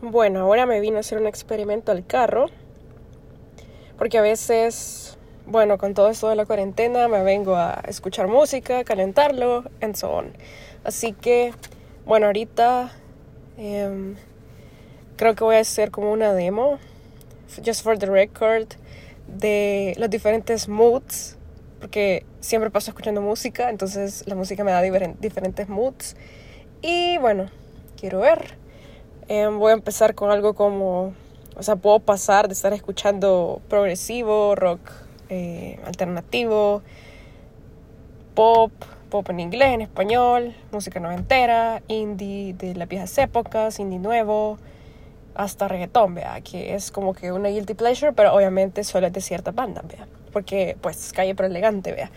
Bueno, ahora me vine a hacer un experimento al carro. Porque a veces, bueno, con todo esto de la cuarentena me vengo a escuchar música, calentarlo, and so on. Así que, bueno, ahorita em, creo que voy a hacer como una demo, just for the record, de los diferentes moods. Porque siempre paso escuchando música, entonces la música me da diferentes moods. Y bueno, quiero ver. Em, voy a empezar con algo como, o sea, puedo pasar de estar escuchando progresivo, rock eh, alternativo, pop, pop en inglés, en español, música noventera, indie de las viejas épocas, indie nuevo, hasta reggaetón, vea, que es como que una guilty pleasure, pero obviamente solo es de cierta banda, vea, porque pues calle pero elegante, vea.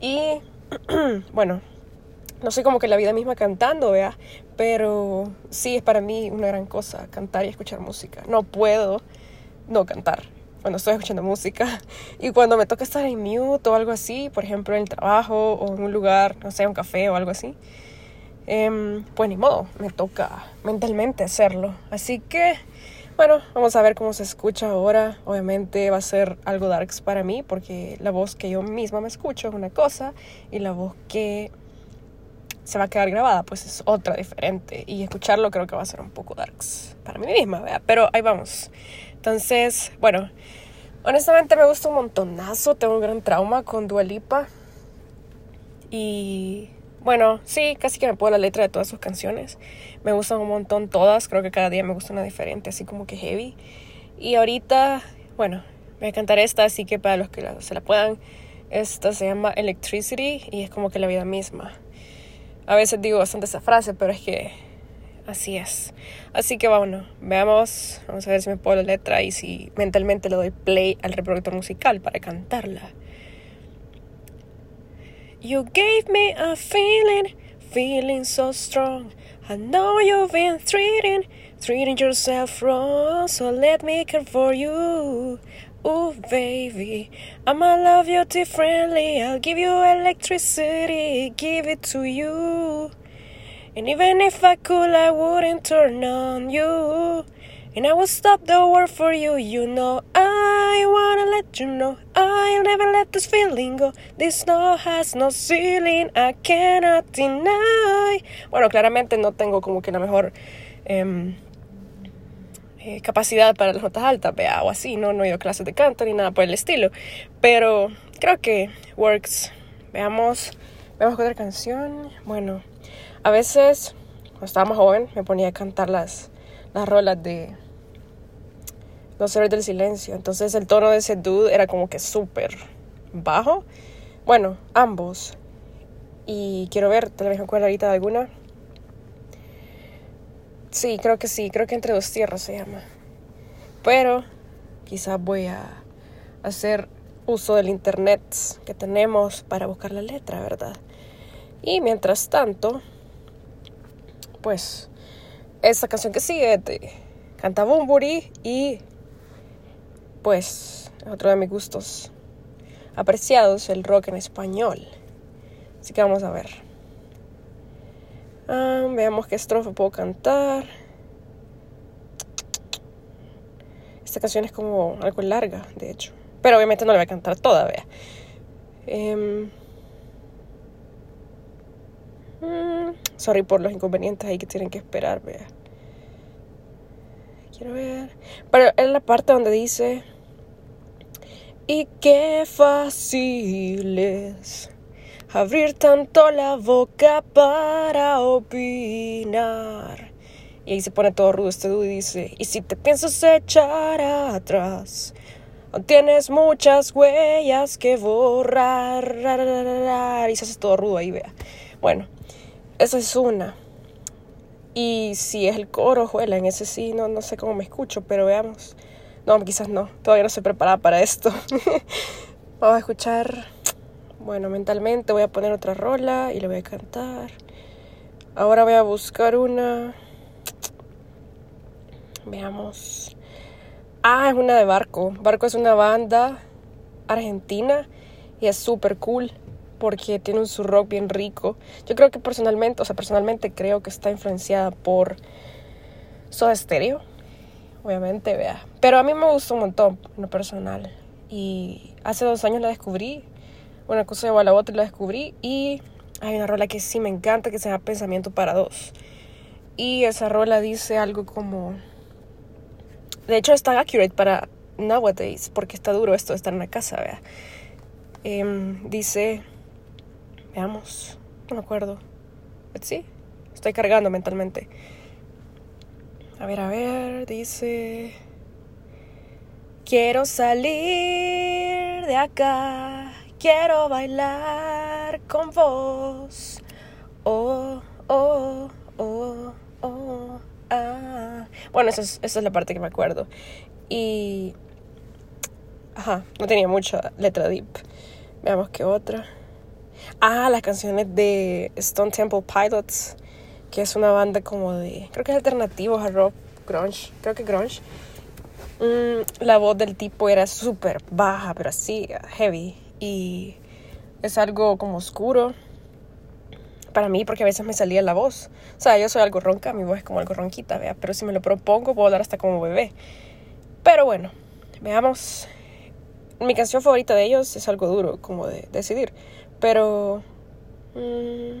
Y bueno, no sé como que la vida misma cantando, vea, pero sí es para mí una gran cosa cantar y escuchar música. No puedo no cantar cuando estoy escuchando música. Y cuando me toca estar en mute o algo así, por ejemplo en el trabajo o en un lugar, no sé, un café o algo así, em, pues ni modo, me toca mentalmente hacerlo. Así que, bueno, vamos a ver cómo se escucha ahora. Obviamente va a ser algo darks para mí porque la voz que yo misma me escucho es una cosa y la voz que se va a quedar grabada, pues es otra diferente. Y escucharlo creo que va a ser un poco darks para mí misma, ¿vea? Pero ahí vamos. Entonces, bueno, honestamente me gusta un montonazo. Tengo un gran trauma con Dualipa. Y bueno, sí, casi que me puedo la letra de todas sus canciones. Me gustan un montón todas. Creo que cada día me gusta una diferente, así como que heavy. Y ahorita, bueno, voy a cantar esta, así que para los que se la puedan, esta se llama Electricity y es como que la vida misma. A veces digo bastante esa frase, pero es que así es. Así que bueno, veamos, vamos a ver si me puedo la letra y si mentalmente le doy play al reproductor musical para cantarla. You gave me a feeling, feeling so strong. I know you've been treating, treating yourself wrong, so let me care for you. Ooh, baby, I'ma love you differently. I'll give you electricity, give it to you. And even if I could, I wouldn't turn on you. And I will stop the world for you, you know. I wanna let you know I'll never let this feeling go. This snow has no ceiling, I cannot deny. Bueno, claramente no tengo como que la mejor. Um, Eh, capacidad para las notas altas, vea, o así, ¿no? No he ido a clases de canto ni nada por el estilo. Pero creo que works. Veamos, veamos otra canción. Bueno, a veces, cuando estaba más joven, me ponía a cantar las, las rolas de Los Héroes del Silencio. Entonces el tono de ese dude era como que súper bajo. Bueno, ambos. Y quiero ver, tal vez me acuerdo ahorita de alguna. Sí, creo que sí, creo que entre dos tierras se llama. Pero quizás voy a hacer uso del internet que tenemos para buscar la letra, ¿verdad? Y mientras tanto, pues esta canción que sigue de Canta Bumburi y pues otro de mis gustos apreciados, el rock en español. Así que vamos a ver. Ah, veamos qué estrofa puedo cantar. Esta canción es como algo larga, de hecho. Pero obviamente no la voy a cantar toda, vea. Em, mm, sorry por los inconvenientes ahí que tienen que esperar, vea. Quiero ver. Pero es la parte donde dice. Y qué fácil es abrir tanto la boca para opinar. Y ahí se pone todo rudo este dude y dice, y si te piensas echar atrás, tienes muchas huellas que borrar. Y se hace todo rudo ahí, vea. Bueno, esa es una. Y si es el coro, juela, en ese sí, no, no sé cómo me escucho, pero veamos. No, quizás no, todavía no estoy preparada para esto. Vamos a escuchar bueno, mentalmente voy a poner otra rola y le voy a cantar. Ahora voy a buscar una. Veamos. Ah, es una de Barco. Barco es una banda argentina y es súper cool porque tiene un su rock bien rico. Yo creo que personalmente, o sea, personalmente creo que está influenciada por Soda Stereo. obviamente, vea. Pero a mí me gustó un montón, en lo personal. Y hace dos años la descubrí. Una cosa de a la otra la descubrí. Y hay una rola que sí me encanta que se llama Pensamiento para dos. Y esa rola dice algo como... De hecho está accurate para nowadays, porque está duro esto de estar en la casa, vea. Em, dice... Veamos, no me acuerdo. Sí, estoy cargando mentalmente. A ver, a ver, dice... Quiero salir de acá, quiero bailar con vos. Oh, oh, oh, oh, ah. Bueno, esa es, esa es la parte que me acuerdo. Y... Ajá, no tenía mucha letra deep. Veamos qué otra. Ah, las canciones de Stone Temple Pilots que es una banda como de, creo que es alternativo a rock, grunge, creo que grunge. Mm, la voz del tipo era súper baja, pero así, heavy. Y es algo como oscuro para mí porque a veces me salía la voz. O sea, yo soy algo ronca, mi voz es como algo ronquita, vea. Pero si me lo propongo, puedo hablar hasta como bebé. Pero bueno, veamos. Mi canción favorita de ellos es algo duro, como de decidir. Pero. Mmm,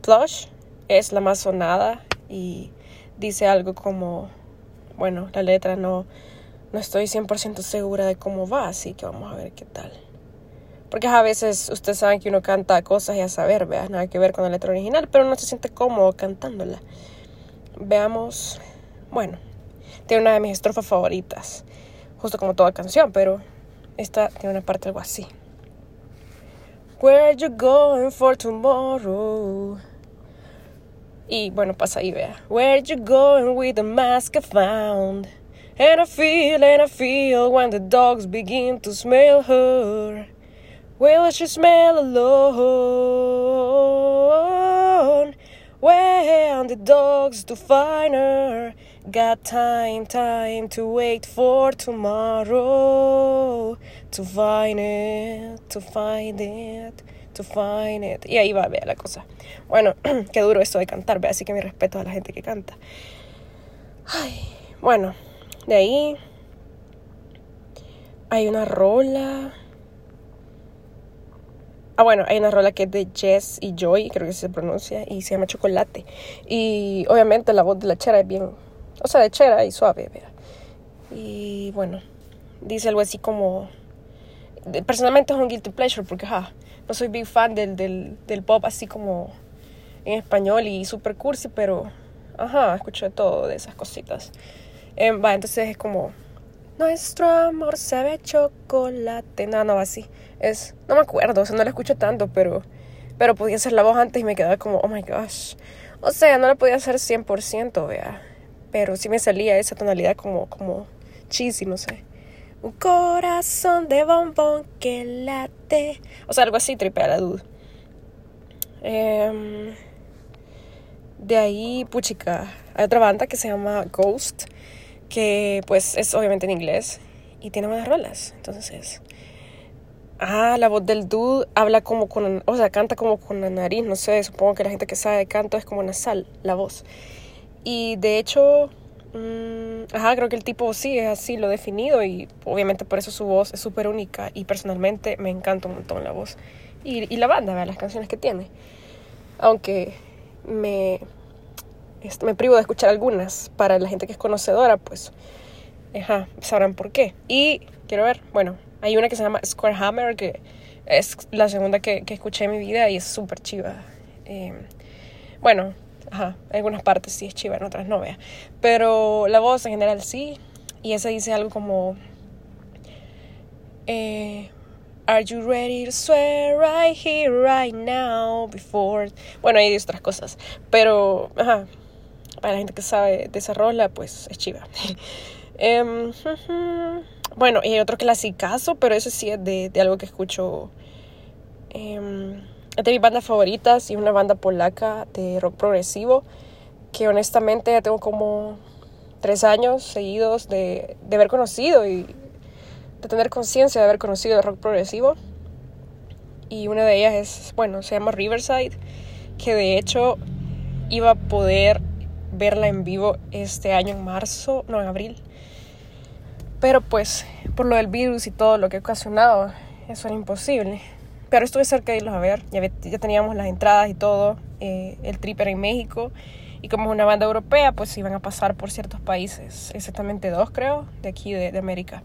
Plush es la más sonada y dice algo como, bueno, la letra no, no estoy 100% segura de cómo va, así que vamos a ver qué tal. Porque a veces ustedes saben que uno canta cosas y a saber, vea, nada que ver con la letra original, pero no se siente cómodo cantándola. Veamos, bueno, tiene una de mis estrofas favoritas, justo como toda canción, pero esta tiene una parte algo así. Where you going for tomorrow? Y bueno, pasa ahí, vea. Where you going with the mask I found? And I feel, and I feel when the dogs begin to smell her. Will she smell alone? When the dogs to find her. Got time, time to wait for tomorrow. To find it, to find it to find it. Y ahí va, vea la cosa. Bueno, qué duro esto de cantar, vea, así que mi respeto a la gente que canta. Ay, bueno, de ahí hay una rola. Ah, bueno, hay una rola que es de Jess y Joy, creo que se pronuncia, y se llama Chocolate. Y obviamente la voz de la chera es bien, o sea, de chera y suave, vea. Y bueno, dice algo así como... Personalmente es un guilty pleasure porque, ja, no soy big fan del, del, del pop así como en español y super cursi, pero ajá, escucho todo de esas cositas. Eh, va, entonces es como nuestro amor sabe chocolate. No, no, así. Es, no me acuerdo, o sea, no la escucho tanto, pero, pero podía hacer la voz antes y me quedaba como, oh my gosh. O sea, no la podía hacer 100%, vea. Pero sí me salía esa tonalidad como, como cheesy, no sé. Un corazón de bombón que late. O sea, algo así, tripea la duda. Em, de ahí, puchica, hay otra banda que se llama Ghost, que pues es obviamente en inglés y tiene buenas rolas. Entonces, ah, la voz del dude habla como con, o sea, canta como con la nariz, no sé, supongo que la gente que sabe de canto es como nasal, la voz. Y de hecho, Mm, ajá, creo que el tipo sí es así, lo definido y obviamente por eso su voz es súper única y personalmente me encanta un montón la voz y, y la banda, las canciones que tiene. Aunque me, me privo de escuchar algunas, para la gente que es conocedora, pues ajá, sabrán por qué. Y quiero ver, bueno, hay una que se llama Square Hammer, que es la segunda que, que escuché en mi vida y es súper chiva. Eh, bueno, Ajá, en algunas partes sí es chiva, en otras no, vea. Pero la voz en general sí. Y esa dice algo como... Eh, Are you ready to swear right here, right now, before... Bueno, hay otras cosas. Pero, ajá, para la gente que sabe de esa rola, pues es chiva. Em, bueno, y hay otro clasicazo, pero ese sí es de, algo que escucho... Eh, es de mis bandas favoritas y una banda polaca de rock progresivo que honestamente ya tengo como tres años seguidos de, de haber conocido y de tener conciencia de haber conocido el rock progresivo. Y una de ellas es, bueno, se llama Riverside, que de hecho iba a poder verla en vivo este año en marzo, no en abril. Pero pues por lo del virus y todo lo que ha ocasionado, eso era imposible. Pero estuve cerca de irlos a ver, ya, teníamos las entradas y todo, eh, el trip era en México. Y como es una banda europea, pues iban a pasar por ciertos países, exactamente dos creo, de aquí de, América.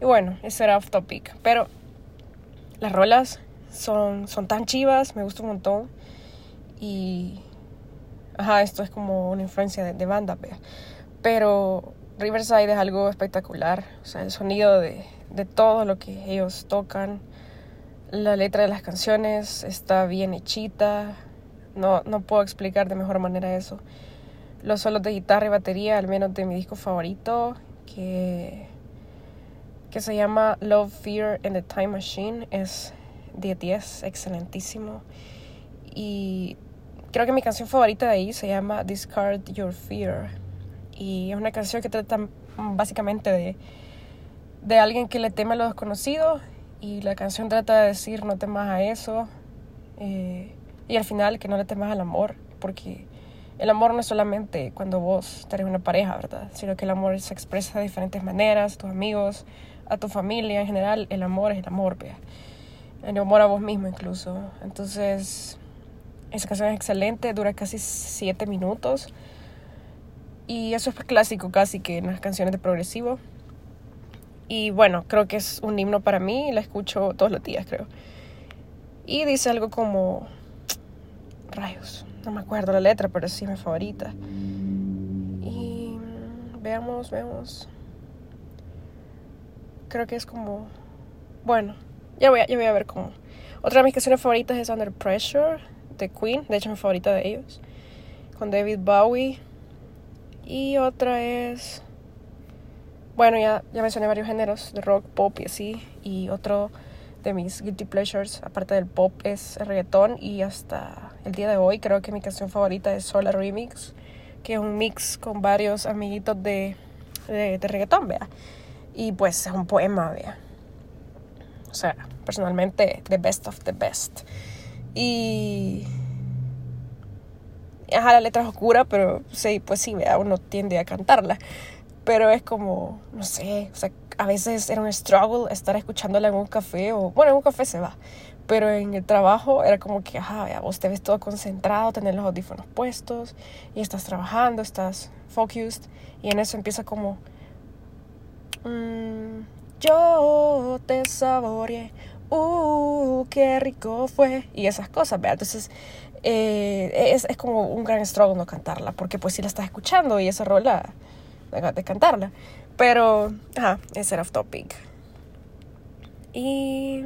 Y bueno, eso era off topic, pero las rolas son, son tan chivas, me gusta un montón. Y... Ajá, esto es como una influencia de, de banda, pero Riverside es algo espectacular, o sea, el sonido de, de todo lo que ellos tocan, la letra de las canciones está bien hechita, no, no puedo explicar de mejor manera eso. Los solos de guitarra y batería, al menos de mi disco favorito, que, que se llama Love, Fear and the Time Machine, es 10 10, excelentísimo. Y creo que mi canción favorita de ahí se llama Discard Your Fear y es una canción que trata básicamente de, de alguien que le teme a lo desconocido y la canción trata de decir no temas a eso eh, y al final que no le temas al amor porque el amor no es solamente cuando vos tenés una pareja, ¿verdad? Sino que el amor se expresa de diferentes maneras, a tus amigos, a tu familia en general. El amor es el amor, vea. El amor a vos mismo incluso. Entonces, esa canción es excelente, dura casi siete minutos. Y eso es clásico casi que en las canciones de progresivo. Y bueno, creo que es un himno para mí, la escucho todos los días, creo. Y dice algo como... Rayos, no me acuerdo la letra, pero sí es mi favorita. Y veamos, veamos. Creo que es como... Bueno, ya voy a, ya voy a ver cómo. Otra de mis canciones favoritas es Under Pressure de Queen, de hecho mi favorita de ellos. Con David Bowie. Y otra es... Bueno, ya, ya mencioné varios géneros de rock, pop y así. Y otro de mis guilty pleasures, aparte del pop, es el reggaetón. Y hasta el día de hoy creo que mi canción favorita es Solar Remix, que es un mix con varios amiguitos de, de, de reggaetón, vea. Y pues es un poema, vea. O sea, personalmente, the best of the best. Y ajá, la letra es oscura, pero sí, pues sí, uno tiende a cantarla. Pero es como, no sé, o sea, a veces era un struggle estar escuchándola en un café o, bueno, en un café se va. Pero en el trabajo era como que, ajá, vos te ves todo concentrado, tenés los audífonos puestos y estás trabajando, estás focused. Y en eso empieza como, mmm, yo te saboreé, uh, qué rico fue. Y esas cosas, ¿verdad? Entonces eh, es, es, como un gran struggle no cantarla, porque pues si la estás escuchando y esa rola, de cantarla. Pero, ajá, ese era off topic. Y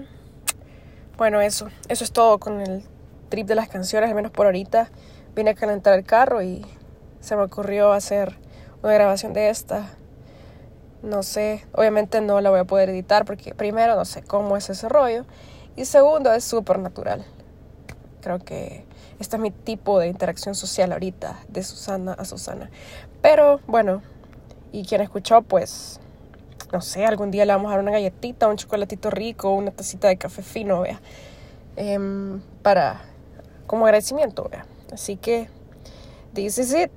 bueno, eso, eso es todo con el trip de las canciones, al menos por ahorita. Vine a calentar el carro y se me ocurrió hacer una grabación de esta. No sé, obviamente no la voy a poder editar porque primero no sé cómo es ese rollo y segundo es súper natural. Creo que este es mi tipo de interacción social ahorita, de Susana a Susana. Pero bueno, y quien escuchó, pues, no sé, algún día le vamos a dar una galletita, un chocolatito rico, una tacita de café fino, vea, em, para, como agradecimiento, vea. Así que, this is it.